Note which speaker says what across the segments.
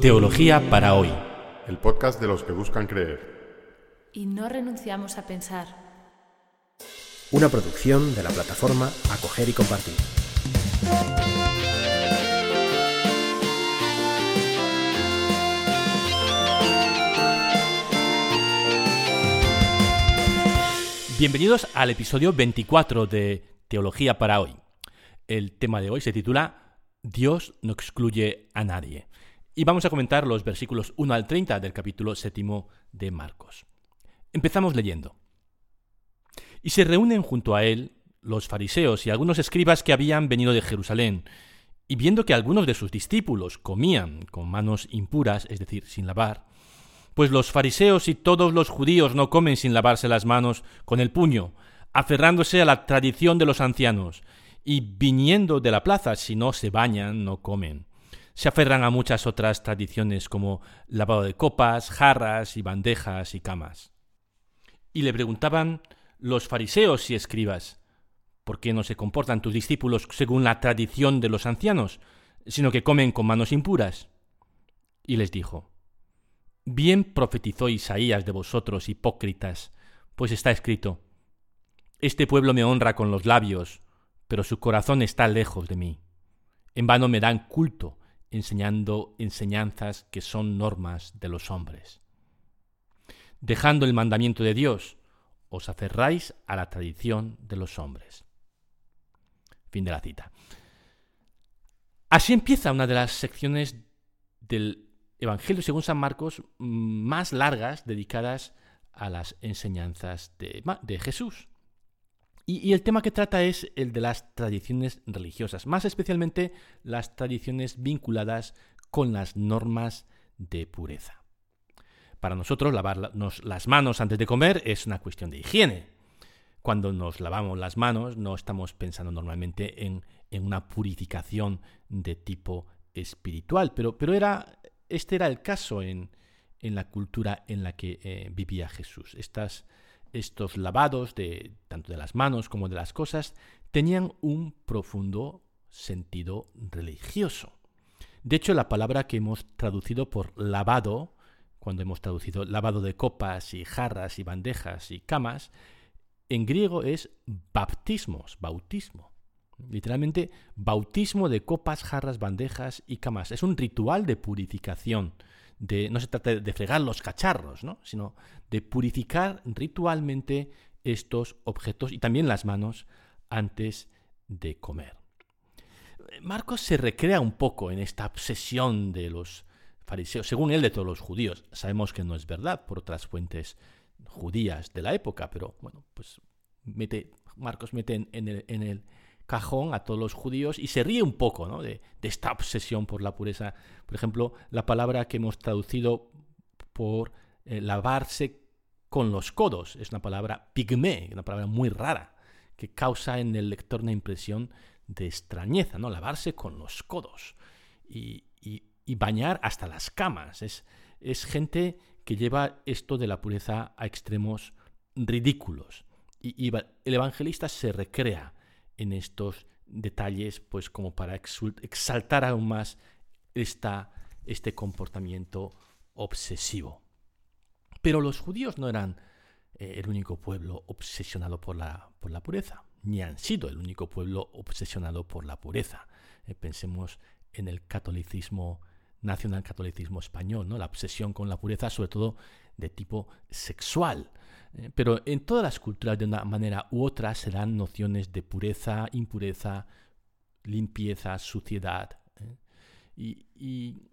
Speaker 1: Teología para hoy.
Speaker 2: El podcast de los que buscan creer.
Speaker 3: Y no renunciamos a pensar.
Speaker 4: Una producción de la plataforma Acoger y Compartir.
Speaker 1: Bienvenidos al episodio 24 de Teología para hoy. El tema de hoy se titula Dios no excluye a nadie. Y vamos a comentar los versículos 1 al 30 del capítulo séptimo de Marcos. Empezamos leyendo. Y se reúnen junto a él los fariseos y algunos escribas que habían venido de Jerusalén, y viendo que algunos de sus discípulos comían con manos impuras, es decir, sin lavar, pues los fariseos y todos los judíos no comen sin lavarse las manos con el puño, aferrándose a la tradición de los ancianos, y viniendo de la plaza, si no se bañan, no comen. Se aferran a muchas otras tradiciones como lavado de copas, jarras y bandejas y camas. Y le preguntaban los fariseos y escribas, ¿por qué no se comportan tus discípulos según la tradición de los ancianos, sino que comen con manos impuras? Y les dijo, Bien profetizó Isaías de vosotros, hipócritas, pues está escrito, Este pueblo me honra con los labios, pero su corazón está lejos de mí. En vano me dan culto, enseñando enseñanzas que son normas de los hombres. Dejando el mandamiento de Dios, os aferráis a la tradición de los hombres. Fin de la cita. Así empieza una de las secciones del Evangelio según San Marcos más largas dedicadas a las enseñanzas de, de Jesús. Y, el tema que trata es el de las tradiciones religiosas, más especialmente las tradiciones vinculadas con las normas de pureza. Para nosotros, lavarnos las manos antes de comer es una cuestión de higiene. Cuando nos lavamos las manos, no estamos pensando normalmente en, una purificación de tipo espiritual, pero, pero era, este era el caso en, la cultura en la que eh, vivía Jesús. Estas estos lavados de tanto de las manos como de las cosas tenían un profundo sentido religioso. De hecho, la palabra que hemos traducido por lavado, cuando hemos traducido lavado de copas y jarras y bandejas y camas, en griego es baptismos, bautismo. Literalmente, bautismo de copas, jarras, bandejas y camas. Es un ritual de purificación no se trata de fregar los cacharros, ¿no? sino de purificar ritualmente estos objetos y también las manos antes de comer. Marcos se recrea un poco en esta obsesión de los fariseos, según él de todos los judíos. Sabemos que no es verdad por otras fuentes judías de la época, pero bueno, pues mete, Marcos mete en el cajón a todos los judíos y se ríe un poco de, esta obsesión por la pureza. Por ejemplo, la palabra que hemos traducido por eh, lavarse con los codos es una palabra pigmé, una palabra muy rara, que causa en el lector una impresión de extrañeza, ¿no? Lavarse con los codos y, bañar hasta las camas. Es gente que lleva esto de la pureza a extremos ridículos. y el evangelista se recrea en estos detalles, pues como para exaltar aún más esta, este comportamiento obsesivo. Pero los judíos no eran eh, el único pueblo obsesionado por la, por la pureza, ni han sido el único pueblo obsesionado por la pureza. Eh, pensemos en el catolicismo, nacional catolicismo español, ¿no? la obsesión con la pureza, sobre todo de tipo sexual. Eh, pero en todas las culturas, de una manera u otra, se dan nociones de pureza, impureza, limpieza, suciedad. ¿eh? Y,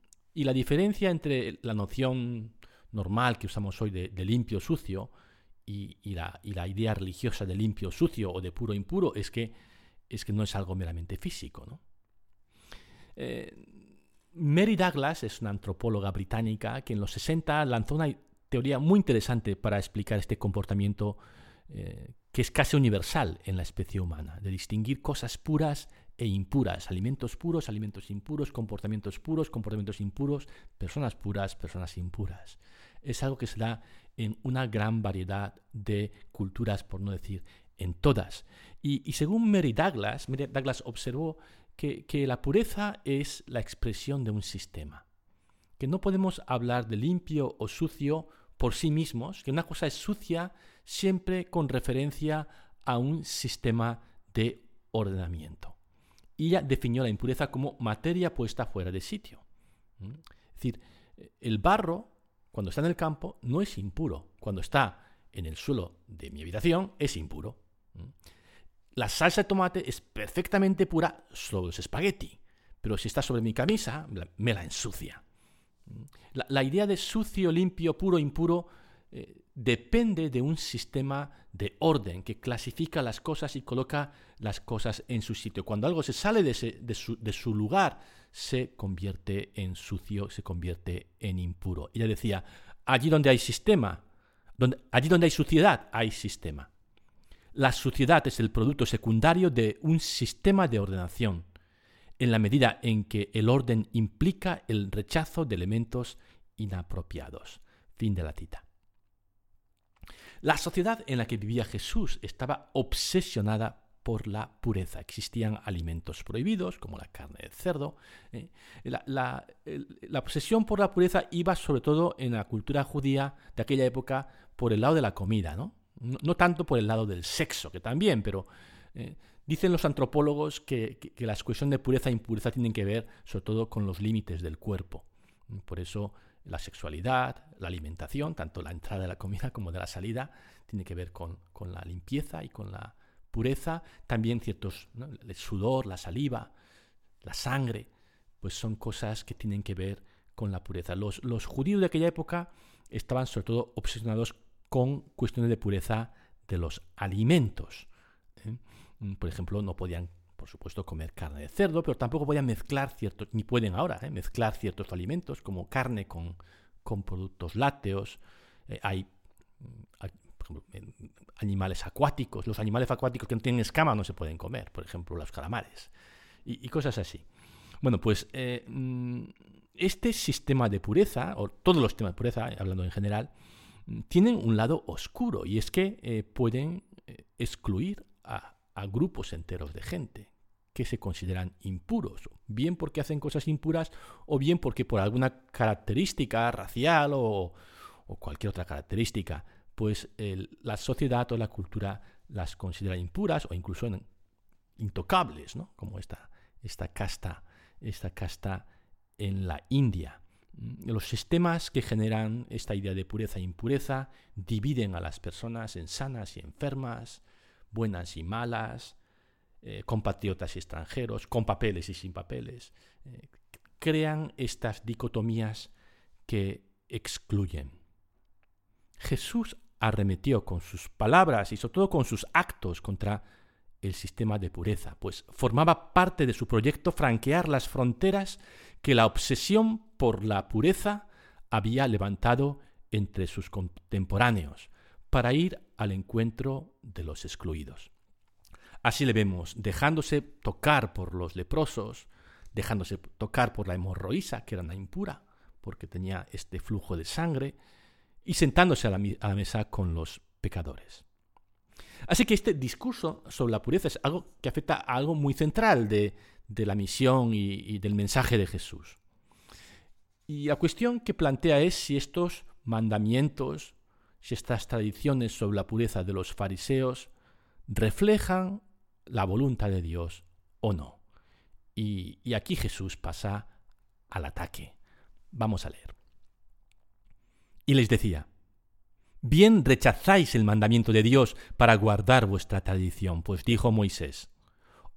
Speaker 1: la diferencia entre la noción normal que usamos hoy de, limpio, sucio, y, la, idea religiosa de limpio, sucio o de puro, impuro, es que, es que no es algo meramente físico. ¿no? Eh, Mary Douglas es una antropóloga británica que en los 60 lanzó una teoría muy interesante para explicar este comportamiento eh, que es casi universal en la especie humana, de distinguir cosas puras e impuras, alimentos puros, alimentos impuros, comportamientos puros, comportamientos impuros, personas puras, personas impuras. Es algo que se da en una gran variedad de culturas, por no decir en todas. Y, según Mary Douglas, Mary Douglas observó que, la pureza es la expresión de un sistema que no podemos hablar de limpio o sucio por sí mismos, que una cosa es sucia siempre con referencia a un sistema de ordenamiento. Y ella definió la impureza como materia puesta fuera de sitio. ¿Mm? Es decir, el barro, cuando está en el campo, no es impuro. Cuando está en el suelo de mi habitación, es impuro. La salsa de tomate es perfectamente pura sobre los espagueti, pero si está sobre mi camisa, me la ensucia. La, idea de sucio, limpio, puro, impuro eh, depende de un sistema de orden que clasifica las cosas y coloca las cosas en su sitio. Cuando algo se sale de, su, lugar, se convierte en sucio, se convierte en impuro. Ella decía, allí donde hay sistema, allí donde hay suciedad, hay sistema. La suciedad es el producto secundario de un sistema de ordenación, en la medida en que el orden implica el rechazo de elementos inapropiados. Fin de la cita. La sociedad en la que vivía Jesús estaba obsesionada por la pureza. Existían alimentos prohibidos, como la carne de cerdo. ¿eh? La, obsesión por la pureza iba sobre todo en la cultura judía de aquella época por el lado de la comida, ¿no? No, tanto por el lado del sexo, que también, pero ¿eh? dicen los antropólogos que, que, la cuestión de pureza e impureza tienen que ver sobre todo con los límites del cuerpo. Por eso la sexualidad, la alimentación, tanto la entrada de la comida como de la salida, tiene que ver con, la limpieza y con la pureza. También ciertos, el sudor, la saliva, la sangre, pues son cosas que tienen que ver con la pureza. Los, los judíos de aquella época estaban sobre todo obsesionados con cuestiones de pureza de los alimentos. ¿eh? Por ejemplo, no podían por supuesto, comer carne de cerdo, pero tampoco podían mezclar ciertos, ni pueden ahora, ¿eh? mezclar ciertos alimentos como carne con, con productos lácteos. Eh, hay, ejemplo, animales acuáticos. Los animales acuáticos que no tienen escama no se pueden comer, por ejemplo, los calamares. Y, cosas así. Bueno, pues mm, este sistema de pureza, o todos los sistemas de pureza, hablando en general, mm, tienen un lado oscuro y es que pueden excluir a, a grupos enteros de gente que se consideran impuros, bien porque hacen cosas impuras o bien porque por alguna característica racial o, cualquier otra característica, pues la sociedad o la cultura las considera impuras o incluso intocables, ¿no? como esta, esta, casta, esta casta en la India. Los sistemas que generan esta idea de pureza e impureza dividen a las personas en sanas y enfermas, buenas y malas, eh, compatriotas y extranjeros, con papeles y sin papeles, eh, crean estas dicotomías que excluyen. Jesús arremetió con sus palabras y sobre todo con sus actos contra el sistema de pureza, pues formaba parte de su proyecto franquear las fronteras que la obsesión por la pureza había levantado entre sus contemporáneos, para ir al encuentro de los excluidos. Así le vemos dejándose tocar por los leprosos, dejándose tocar por la hemorroísa, que era una impura, porque tenía este flujo de sangre, y sentándose a la, mesa con los pecadores. Así que este discurso sobre la pureza es algo que afecta a algo muy central de, la misión y, del mensaje de Jesús. Y la cuestión que plantea es si estos mandamientos si estas tradiciones sobre la pureza de los fariseos reflejan la voluntad de Dios o no. Y aquí Jesús pasa al ataque. Vamos a leer. Y les decía, bien rechazáis el mandamiento de Dios para guardar vuestra tradición, pues dijo Moisés,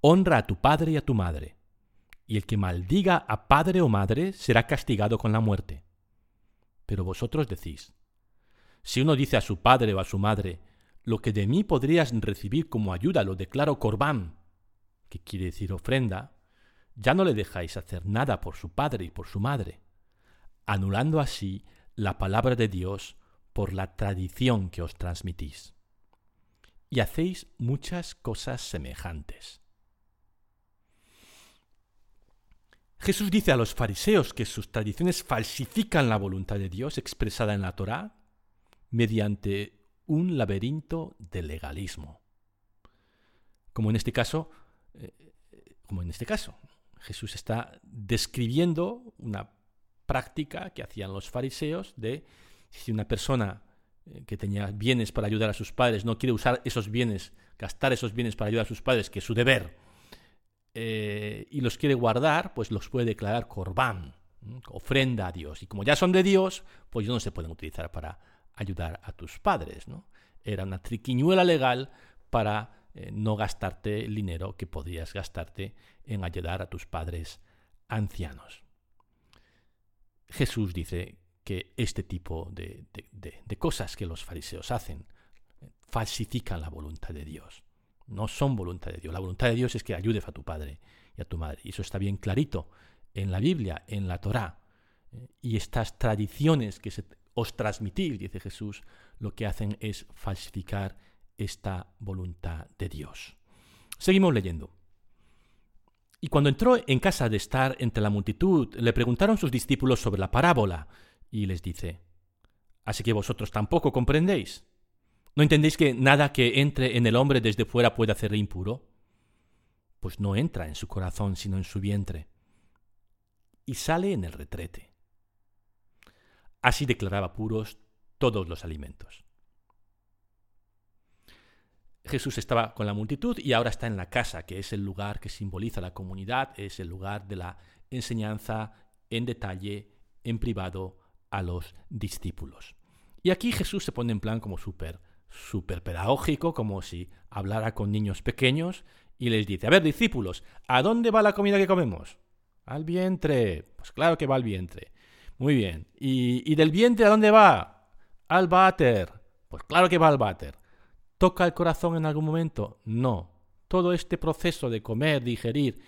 Speaker 1: honra a tu padre y a tu madre, y el que maldiga a padre o madre será castigado con la muerte. Pero vosotros decís, si uno dice a su padre o a su madre, lo que de mí podrías recibir como ayuda lo declaro corbán, que quiere decir ofrenda, ya no le dejáis hacer nada por su padre y por su madre, anulando así la palabra de Dios por la tradición que os transmitís. Y hacéis muchas cosas semejantes. Jesús dice a los fariseos que sus tradiciones falsifican la voluntad de Dios expresada en la Torá mediante un laberinto de legalismo. Como en este caso, eh, como en este caso, Jesús está describiendo una práctica que hacían los fariseos de si una persona eh, que tenía bienes para ayudar a sus padres no quiere usar esos bienes, gastar esos bienes para ayudar a sus padres, que es su deber, eh, y los quiere guardar, pues los puede declarar corbán, ofrenda a Dios. Y como ya son de Dios, pues no se pueden utilizar para ayudar a tus padres. ¿no? Era una triquiñuela legal para eh, no gastarte el dinero que podrías gastarte en ayudar a tus padres ancianos. Jesús dice que este tipo de, de cosas que los fariseos hacen falsifican la voluntad de Dios. No son voluntad de Dios. La voluntad de Dios es que ayudes a tu padre y a tu madre. Y eso está bien clarito en la Biblia, en la Torá. Eh, y estas tradiciones que os transmitís, dice Jesús, lo que hacen es falsificar esta voluntad de Dios. Seguimos leyendo. Y cuando entró en casa de estar entre la multitud, le preguntaron sus discípulos sobre la parábola, y les dice, ¿Así que vosotros tampoco comprendéis? ¿No entendéis que nada que entre en el hombre desde fuera puede hacerle impuro? Pues no entra en su corazón, sino en su vientre, y sale en el retrete. Así declaraba puros todos los alimentos. Jesús estaba con la multitud y ahora está en la casa, que es el lugar que simboliza la comunidad, es el lugar de la enseñanza en detalle, en privado, a los discípulos. Y aquí Jesús se pone en plan como súper, súper pedagógico, como si hablara con niños pequeños y les dice, a ver, discípulos, ¿a dónde va la comida que comemos? Al vientre. Pues claro que va al vientre. Muy bien. ¿Y, y del vientre a dónde va? Al váter. Pues claro que va al váter. ¿Toca el corazón en algún momento? No. Todo este proceso de comer, digerir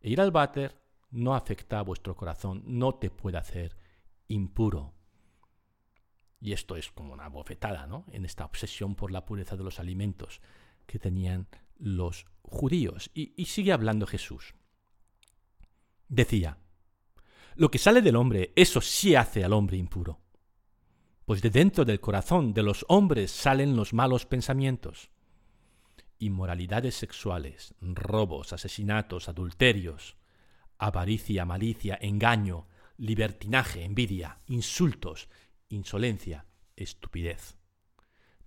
Speaker 1: e ir al váter no afecta a vuestro corazón, no te puede hacer impuro. Y esto es como una bofetada, ¿no? En esta obsesión por la pureza de los alimentos que tenían los judíos. Y, y sigue hablando Jesús. Decía, lo que sale del hombre, eso sí hace al hombre impuro pues de dentro del corazón de los hombres salen los malos pensamientos. Inmoralidades sexuales, robos, asesinatos, adulterios, avaricia, malicia, engaño, libertinaje, envidia, insultos, insolencia, estupidez.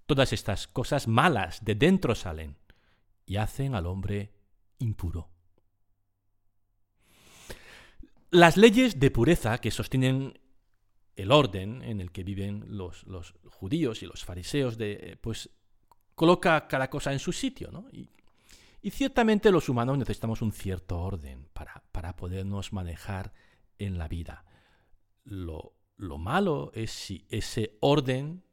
Speaker 1: Todas estas cosas malas de dentro salen y hacen al hombre impuro. Las leyes de pureza que sostienen el orden en el que viven los, judíos y los fariseos, de, eh, pues coloca cada cosa en su sitio. Y, y, ciertamente los humanos necesitamos un cierto orden para, para podernos manejar en la vida. Lo, lo malo es si ese orden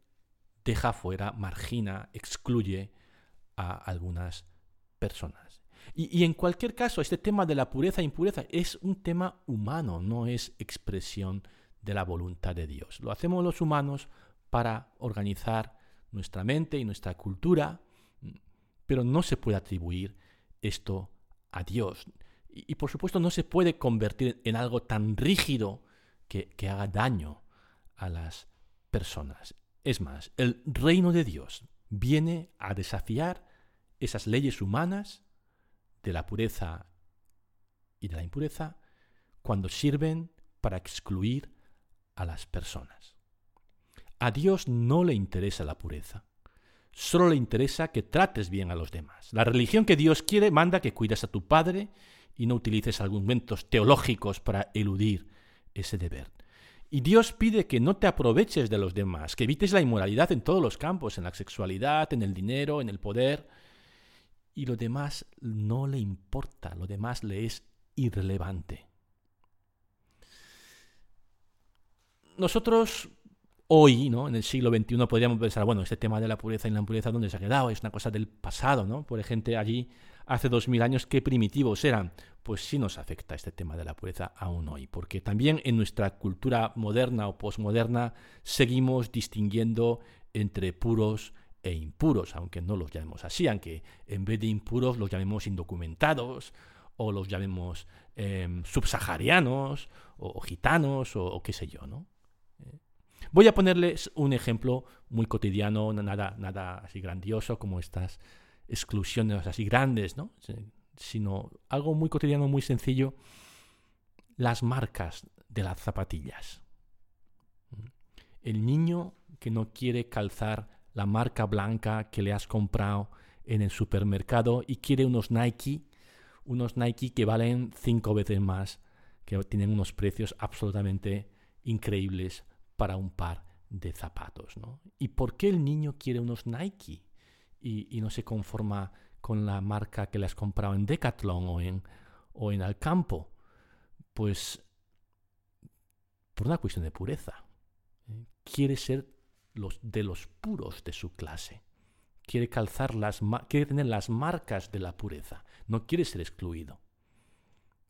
Speaker 1: deja fuera, margina, excluye a algunas personas. Y, y, en cualquier caso, este tema de la pureza e impureza es un tema humano, no es expresión de la voluntad de Dios. Lo hacemos los humanos para organizar nuestra mente y nuestra cultura, pero no se puede atribuir esto a Dios. Y, por supuesto no se puede convertir en algo tan rígido que, que haga daño a las personas. Es más, el reino de Dios viene a desafiar esas leyes humanas de la pureza y de la impureza cuando sirven para excluir a las personas. A Dios no le interesa la pureza, solo le interesa que trates bien a los demás. La religión que Dios quiere manda que cuides a tu padre y no utilices argumentos teológicos para eludir ese deber. Y Dios pide que no te aproveches de los demás, que evites la inmoralidad en todos los campos, en la sexualidad, en el dinero, en el poder. Y lo demás no le importa, lo demás le es irrelevante. nosotros hoy, ¿no? en el siglo XXI, podríamos pensar, bueno, este tema de la pureza y la impureza, ¿dónde se ha quedado? Es una cosa del pasado, ¿no? Por ejemplo, allí, hace dos mil años, qué primitivos eran. Pues sí nos afecta este tema de la pureza aún hoy, porque también en nuestra cultura moderna o posmoderna seguimos distinguiendo entre puros e impuros, aunque no los llamemos así, aunque en vez de impuros los llamemos indocumentados o los llamemos em, subsaharianos o, gitanos o, o qué sé yo, ¿no? Voy a ponerles un ejemplo muy cotidiano, nada, nada así grandioso como estas exclusiones así grandes, ¿no? sino algo muy cotidiano, muy sencillo, las marcas de las zapatillas. El niño que no quiere calzar la marca blanca que le has comprado en el supermercado y quiere unos Nike, unos Nike que valen cinco veces más, que tienen unos precios absolutamente increíbles para un par de zapatos. ¿no? ¿Y por qué el niño quiere unos Nike y, no se conforma con la marca que le has comprado en Decathlon o en, o en Alcampo? Pues por una cuestión de pureza. Quiere ser los, de los puros de su clase. Quiere calzar las quiere tener las marcas de la pureza. No quiere ser excluido.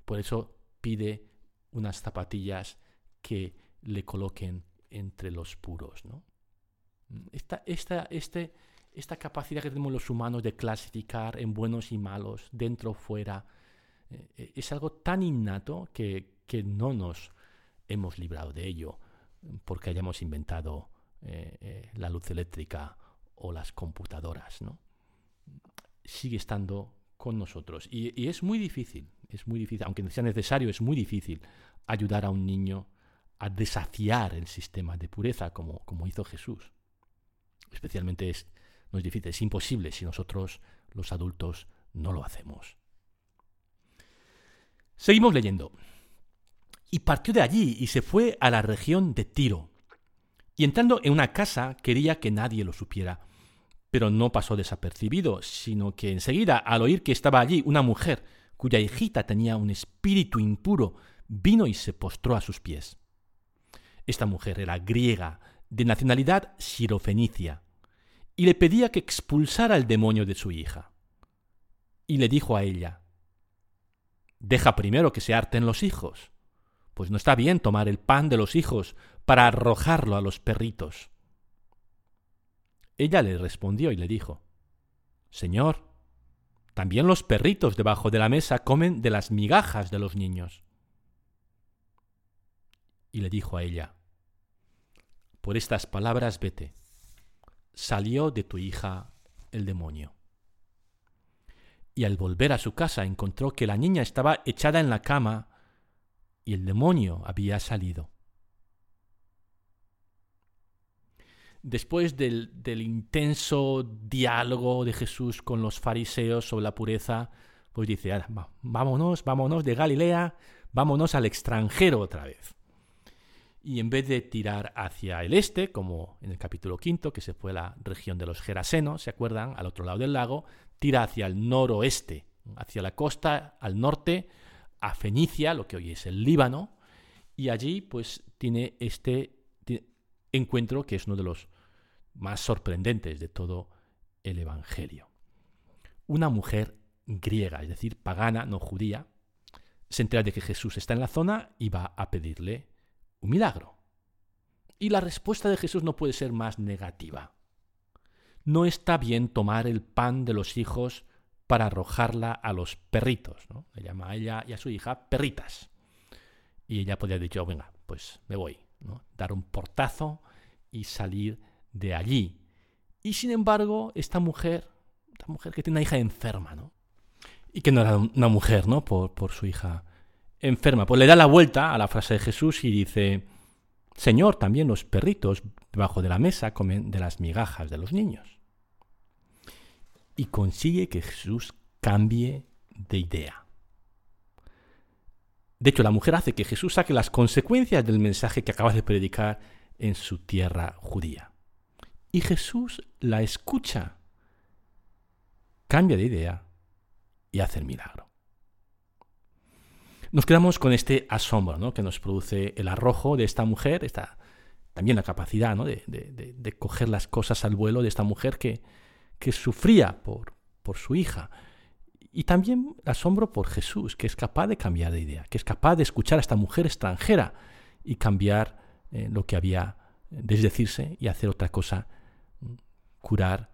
Speaker 1: Por eso pide unas zapatillas que le coloquen entre los puros. ¿no? Esta, esta, este, esta capacidad que tenemos los humanos de clasificar en buenos y malos, dentro o fuera, eh, es algo tan innato que, que no nos hemos librado de ello porque hayamos inventado eh, eh, la luz eléctrica o las computadoras, ¿no? Sigue estando con nosotros. Y, es muy difícil, es muy difícil, aunque sea necesario, es muy difícil ayudar a un niño a desafiar el sistema de pureza como, como hizo Jesús. Especialmente es, no es difícil, es imposible si nosotros, los adultos, no lo hacemos. Seguimos leyendo. Y partió de allí y se fue a la región de Tiro y entrando en una casa quería que nadie lo supiera. Pero no pasó desapercibido, sino que enseguida, al oír que estaba allí una mujer cuya hijita tenía un espíritu impuro, vino y se postró a sus pies. Esta mujer era griega, de nacionalidad sirofenicia, y le pedía que expulsara el demonio de su hija. Y le dijo a ella, Deja primero que se harten los hijos, pues no está bien tomar el pan de los hijos para arrojarlo a los perritos. Ella le respondió y le dijo, Señor, también los perritos debajo de la mesa comen de las migajas de los niños. Y le dijo a ella, Por estas palabras vete, salió de tu hija el demonio. Y al volver a su casa encontró que la niña estaba echada en la cama y el demonio había salido. después del, intenso diálogo de Jesús con los fariseos sobre la pureza, pues dice, vámonos, vámonos de Galilea, vámonos al extranjero otra vez. Y en vez de tirar hacia el este, como en el capítulo quinto, que se fue la región de los Gerasenos, ¿se acuerdan? Al otro lado del lago, tira hacia el noroeste, hacia la costa, al norte, a Fenicia, lo que hoy es el Líbano, y allí pues tiene este encuentro que es uno de los más sorprendentes de todo el Evangelio. Una mujer griega, es decir, pagana, no judía, se entera de que Jesús está en la zona y va a pedirle un milagro. Y la respuesta de Jesús no puede ser más negativa. No está bien tomar el pan de los hijos para arrojarla a los perritos. ¿no? Le llama a ella y a su hija perritas. Y ella podría haber dicho, venga, pues me voy. Dar un portazo y salir de allí. Y sin embargo, esta mujer, esta mujer que tiene una hija enferma, ¿no? Y que no era una mujer, ¿no? Por, por su hija enferma. Pues le da la vuelta a la frase de Jesús y dice, Señor, también los perritos debajo de la mesa comen de las migajas de los niños. Y consigue que Jesús cambie de idea. De hecho, la mujer hace que Jesús saque las consecuencias del mensaje que acaba de predicar en su tierra judía. Y Jesús la escucha, cambia de idea y hace el milagro. Nos quedamos con este asombro ¿no? que nos produce el arrojo de esta mujer, esta, también la capacidad ¿no? de, coger las cosas al vuelo de esta mujer que, que sufría por, por su hija. Y también el asombro por Jesús, que es capaz de cambiar de idea, que es capaz de escuchar a esta mujer extranjera y cambiar eh, lo que había, desdecirse y hacer otra cosa curar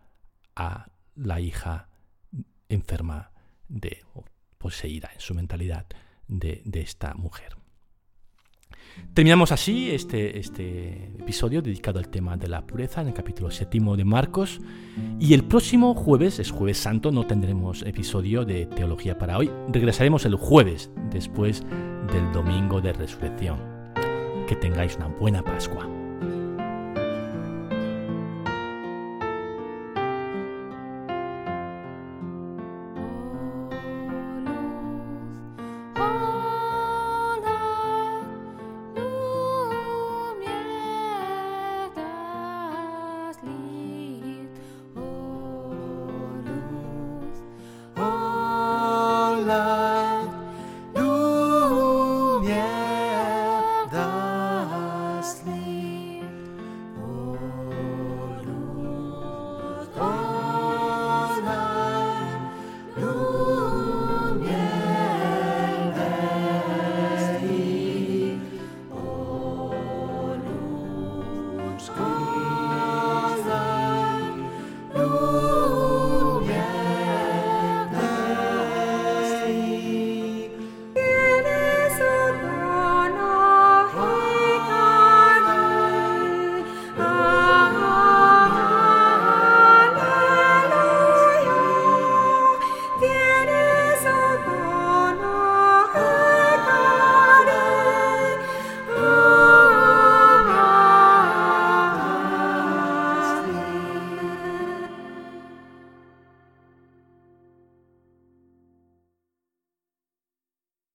Speaker 1: a la hija enferma de, o poseída en su mentalidad de, esta mujer. Terminamos así este, este, episodio dedicado al tema de la pureza en el capítulo séptimo de Marcos. Y el próximo jueves, es jueves santo, no tendremos episodio de teología para hoy. Regresaremos el jueves, después del domingo de resurrección. Que tengáis una buena Pascua. School.